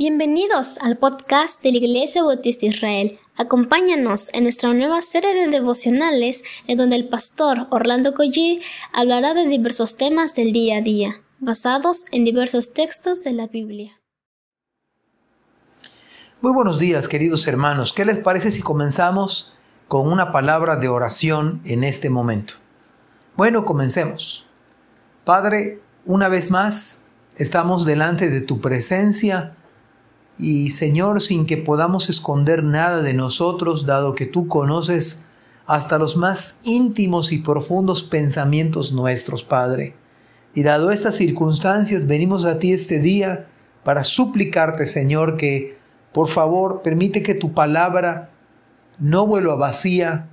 Bienvenidos al podcast de la Iglesia Bautista Israel. Acompáñanos en nuestra nueva serie de devocionales en donde el pastor Orlando Collie hablará de diversos temas del día a día, basados en diversos textos de la Biblia. Muy buenos días, queridos hermanos. ¿Qué les parece si comenzamos con una palabra de oración en este momento? Bueno, comencemos. Padre, una vez más, estamos delante de tu presencia y Señor, sin que podamos esconder nada de nosotros, dado que tú conoces hasta los más íntimos y profundos pensamientos nuestros, Padre. Y dado estas circunstancias, venimos a ti este día para suplicarte, Señor, que por favor permite que tu palabra no vuelva vacía,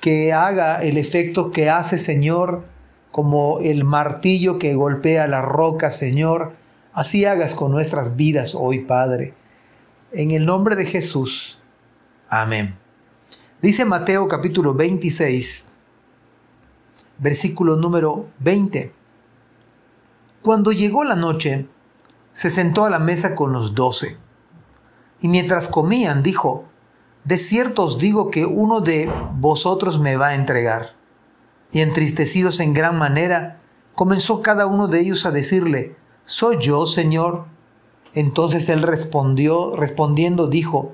que haga el efecto que hace, Señor, como el martillo que golpea la roca, Señor. Así hagas con nuestras vidas hoy, Padre. En el nombre de Jesús. Amén. Dice Mateo capítulo 26, versículo número 20. Cuando llegó la noche, se sentó a la mesa con los doce. Y mientras comían, dijo, De cierto os digo que uno de vosotros me va a entregar. Y entristecidos en gran manera, comenzó cada uno de ellos a decirle, ¿Soy yo, Señor? Entonces él respondió, respondiendo dijo,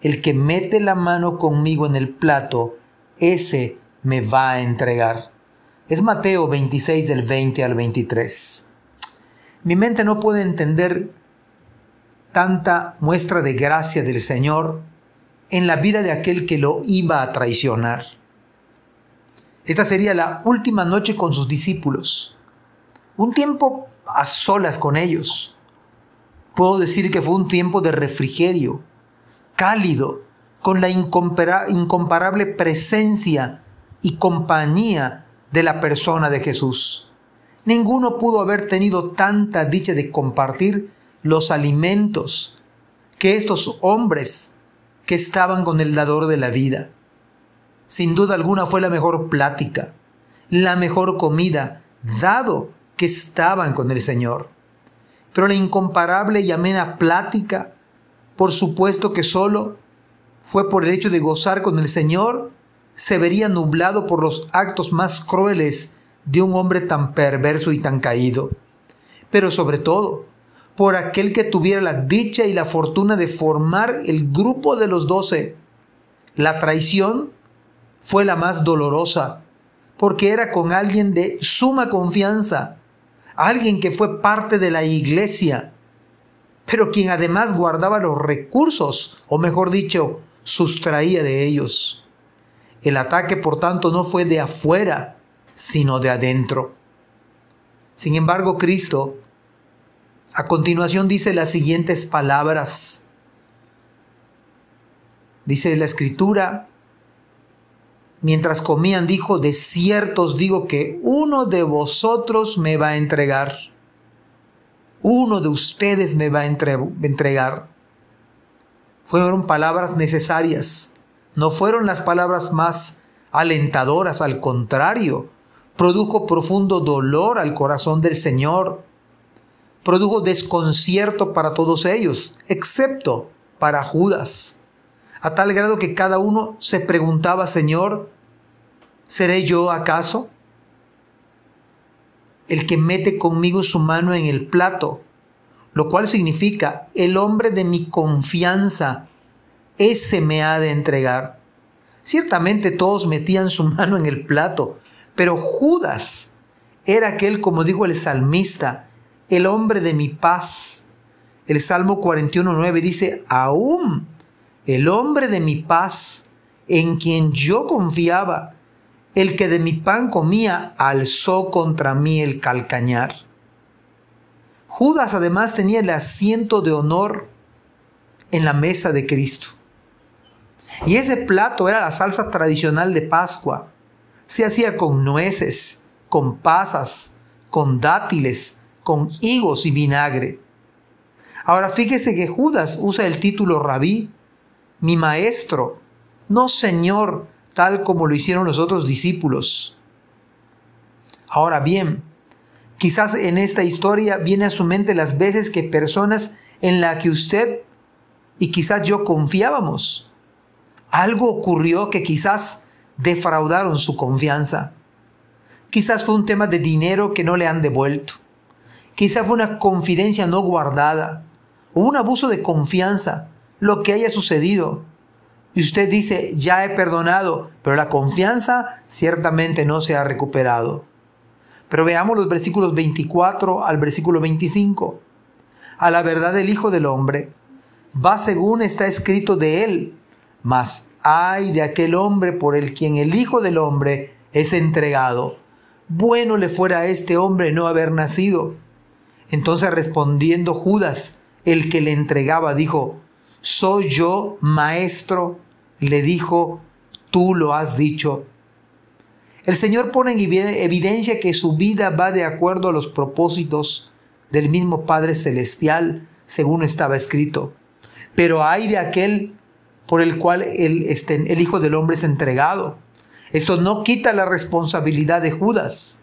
el que mete la mano conmigo en el plato, ese me va a entregar. Es Mateo 26 del 20 al 23. Mi mente no puede entender tanta muestra de gracia del Señor en la vida de aquel que lo iba a traicionar. Esta sería la última noche con sus discípulos, un tiempo a solas con ellos puedo decir que fue un tiempo de refrigerio, cálido, con la incomparable presencia y compañía de la persona de Jesús. Ninguno pudo haber tenido tanta dicha de compartir los alimentos que estos hombres que estaban con el dador de la vida. Sin duda alguna fue la mejor plática, la mejor comida, dado que estaban con el Señor pero la incomparable y amena plática, por supuesto que solo fue por el hecho de gozar con el Señor, se vería nublado por los actos más crueles de un hombre tan perverso y tan caído. Pero sobre todo, por aquel que tuviera la dicha y la fortuna de formar el grupo de los doce. La traición fue la más dolorosa, porque era con alguien de suma confianza, alguien que fue parte de la iglesia, pero quien además guardaba los recursos, o mejor dicho, sustraía de ellos. El ataque, por tanto, no fue de afuera, sino de adentro. Sin embargo, Cristo a continuación dice las siguientes palabras. Dice la escritura, Mientras comían dijo, de cierto os digo que uno de vosotros me va a entregar. Uno de ustedes me va a entregar. Fueron palabras necesarias. No fueron las palabras más alentadoras, al contrario, produjo profundo dolor al corazón del Señor. Produjo desconcierto para todos ellos, excepto para Judas a tal grado que cada uno se preguntaba, Señor, ¿seré yo acaso el que mete conmigo su mano en el plato? Lo cual significa, el hombre de mi confianza, ese me ha de entregar. Ciertamente todos metían su mano en el plato, pero Judas era aquel, como dijo el salmista, el hombre de mi paz. El Salmo 41.9 dice, aún el hombre de mi paz, en quien yo confiaba, el que de mi pan comía, alzó contra mí el calcañar. Judas además tenía el asiento de honor en la mesa de Cristo. Y ese plato era la salsa tradicional de Pascua. Se hacía con nueces, con pasas, con dátiles, con higos y vinagre. Ahora fíjese que Judas usa el título rabí mi maestro, no Señor, tal como lo hicieron los otros discípulos. Ahora bien, quizás en esta historia viene a su mente las veces que personas en la que usted y quizás yo confiábamos. Algo ocurrió que quizás defraudaron su confianza. Quizás fue un tema de dinero que no le han devuelto. Quizás fue una confidencia no guardada o un abuso de confianza, lo que haya sucedido. Y usted dice, ya he perdonado, pero la confianza ciertamente no se ha recuperado. Pero veamos los versículos 24 al versículo 25. A la verdad del Hijo del Hombre va según está escrito de él, mas ay de aquel hombre por el quien el Hijo del Hombre es entregado. Bueno le fuera a este hombre no haber nacido. Entonces respondiendo Judas, el que le entregaba, dijo, ¿soy yo, maestro? Le dijo, tú lo has dicho. El Señor pone en evidencia que su vida va de acuerdo a los propósitos del mismo Padre Celestial, según estaba escrito. Pero hay de aquel por el cual el, este, el Hijo del Hombre es entregado. Esto no quita la responsabilidad de Judas,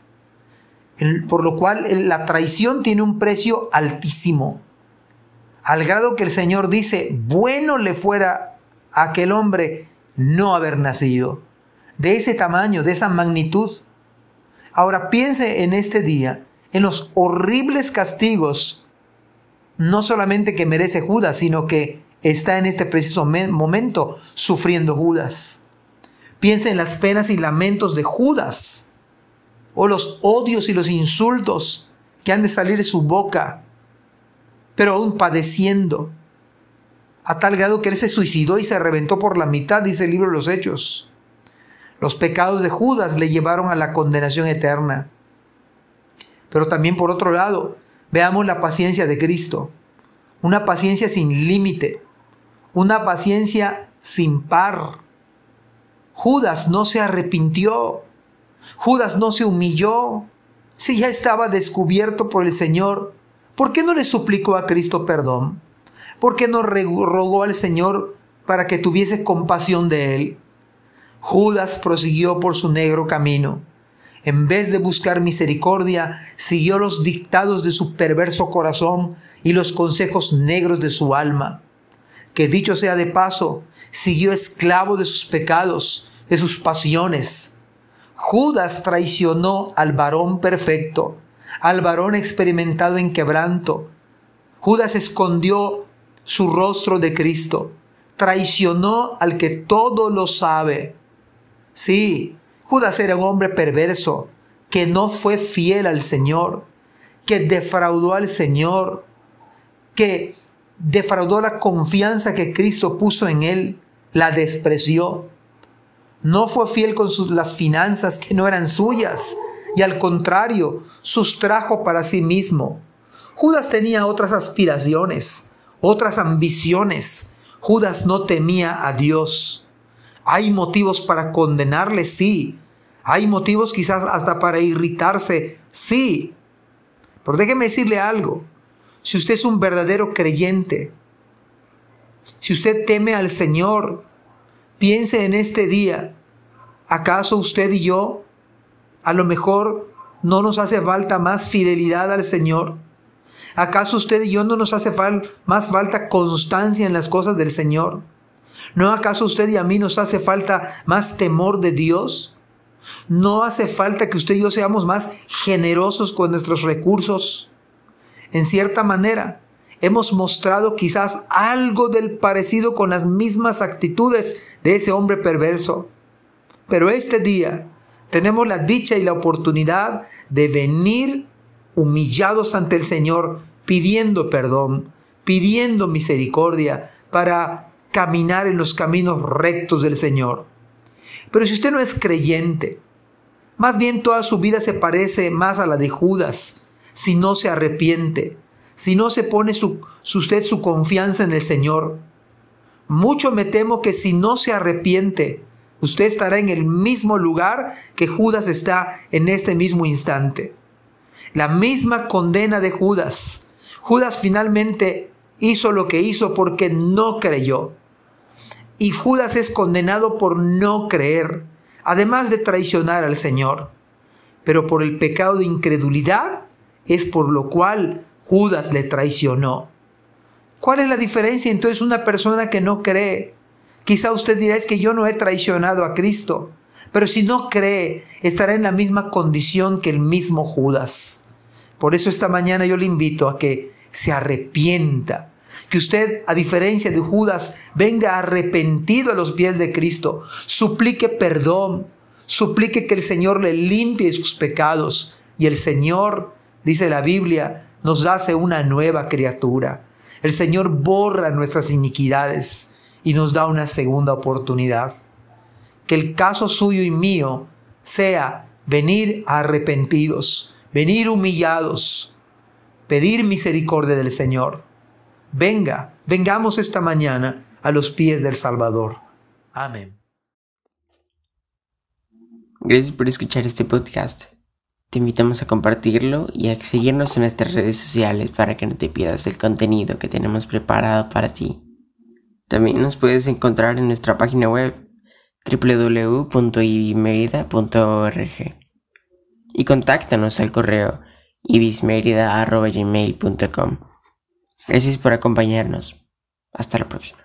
por lo cual la traición tiene un precio altísimo, al grado que el Señor dice, bueno le fuera a aquel hombre no haber nacido de ese tamaño, de esa magnitud. Ahora piense en este día, en los horribles castigos, no solamente que merece Judas, sino que está en este preciso momento sufriendo Judas. Piense en las penas y lamentos de Judas, o los odios y los insultos que han de salir de su boca, pero aún padeciendo, a tal grado que él se suicidó y se reventó por la mitad, dice el libro de los Hechos. Los pecados de Judas le llevaron a la condenación eterna. Pero también por otro lado, veamos la paciencia de Cristo. Una paciencia sin límite. Una paciencia sin par. Judas no se arrepintió. Judas no se humilló. Si ya estaba descubierto por el Señor, ¿por qué no le suplicó a Cristo perdón? ¿Por qué no rogó al Señor para que tuviese compasión de él? Judas prosiguió por su negro camino. En vez de buscar misericordia, siguió los dictados de su perverso corazón y los consejos negros de su alma. Que dicho sea de paso, siguió esclavo de sus pecados, de sus pasiones. Judas traicionó al varón perfecto, al varón experimentado en quebranto. Judas escondió su rostro de Cristo, traicionó al que todo lo sabe Sí, Judas era un hombre perverso, que no fue fiel al Señor, que defraudó al Señor, que defraudó la confianza que Cristo puso en él, la despreció. No fue fiel con las finanzas que no eran suyas y al contrario, sustrajo para sí mismo. Judas tenía otras aspiraciones, otras ambiciones. Judas no temía a Dios. ¿Hay motivos para condenarle? Sí. ¿Hay motivos quizás hasta para irritarse? Sí. Pero déjeme decirle algo. Si usted es un verdadero creyente, si usted teme al Señor, piense en este día. ¿Acaso usted y yo a lo mejor no nos hace falta más fidelidad al Señor? ¿Acaso usted y yo no nos hace más falta constancia en las cosas del Señor? ¿No acaso usted y a mí nos hace falta más temor de Dios? ¿No hace falta que usted y yo seamos más generosos con nuestros recursos? En cierta manera, hemos mostrado quizás algo del parecido con las mismas actitudes de ese hombre perverso. Pero este día tenemos la dicha y la oportunidad de venir humillados ante el Señor, pidiendo perdón, pidiendo misericordia, para caminar en los caminos rectos del Señor. Pero si usted no es creyente, más bien toda su vida se parece más a la de Judas, si no se arrepiente, si no se pone su, usted su confianza en el Señor. Mucho me temo que si no se arrepiente, usted estará en el mismo lugar que Judas está en este mismo instante. La misma condena de Judas. Judas finalmente hizo lo que hizo porque no creyó y Judas es condenado por no creer, además de traicionar al Señor. Pero por el pecado de incredulidad es por lo cual Judas le traicionó. ¿Cuál es la diferencia entonces una persona que no cree? Quizá usted dirá es que yo no he traicionado a Cristo, pero si no cree, estará en la misma condición que el mismo Judas. Por eso esta mañana yo le invito a que se arrepienta, que usted, a diferencia de Judas, venga arrepentido a los pies de Cristo, suplique perdón, suplique que el Señor le limpie sus pecados. Y el Señor, dice la Biblia, nos hace una nueva criatura. El Señor borra nuestras iniquidades y nos da una segunda oportunidad. Que el caso suyo y mío sea venir arrepentidos, venir humillados, pedir misericordia del Señor. Venga, vengamos esta mañana a los pies del Salvador. Amén. Gracias por escuchar este podcast. Te invitamos a compartirlo y a seguirnos en nuestras redes sociales para que no te pierdas el contenido que tenemos preparado para ti. También nos puedes encontrar en nuestra página web www.ibismerida.org y contáctanos al correo ibismerida.gmail.com. Gracias por acompañarnos. Hasta la próxima.